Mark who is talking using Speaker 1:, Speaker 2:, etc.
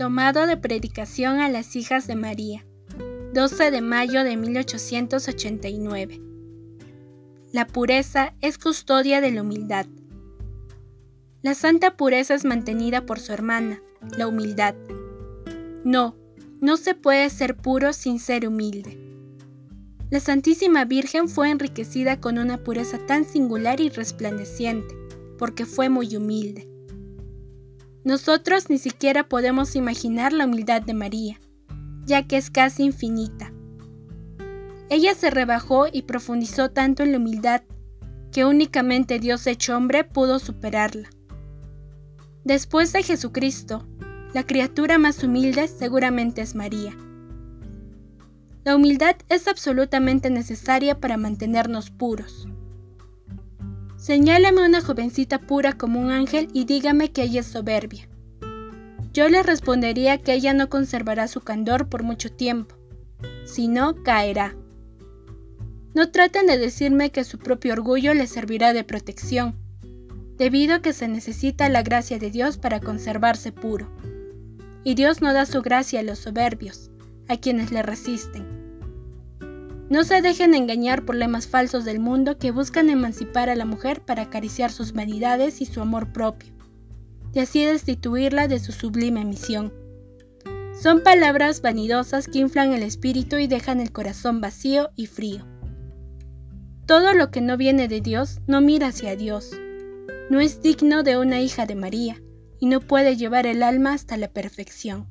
Speaker 1: Tomado de Predicación a las Hijas de María, 12 de mayo de 1889. La pureza es custodia de la humildad. La santa pureza es mantenida por su hermana, la humildad. No, no se puede ser puro sin ser humilde. La Santísima Virgen fue enriquecida con una pureza tan singular y resplandeciente, porque fue muy humilde. Nosotros ni siquiera podemos imaginar la humildad de María, ya que es casi infinita. Ella se rebajó y profundizó tanto en la humildad que únicamente Dios hecho hombre pudo superarla. Después de Jesucristo, la criatura más humilde seguramente es María. La humildad es absolutamente necesaria para mantenernos puros. Señálame una jovencita pura como un ángel y dígame que ella es soberbia. Yo le respondería que ella no conservará su candor por mucho tiempo, si no caerá. No traten de decirme que su propio orgullo le servirá de protección, debido a que se necesita la gracia de Dios para conservarse puro. Y Dios no da su gracia a los soberbios, a quienes le resisten. No se dejen engañar por lemas falsos del mundo que buscan emancipar a la mujer para acariciar sus vanidades y su amor propio, y así destituirla de su sublime misión. Son palabras vanidosas que inflan el espíritu y dejan el corazón vacío y frío. Todo lo que no viene de Dios no mira hacia Dios. No es digno de una hija de María y no puede llevar el alma hasta la perfección.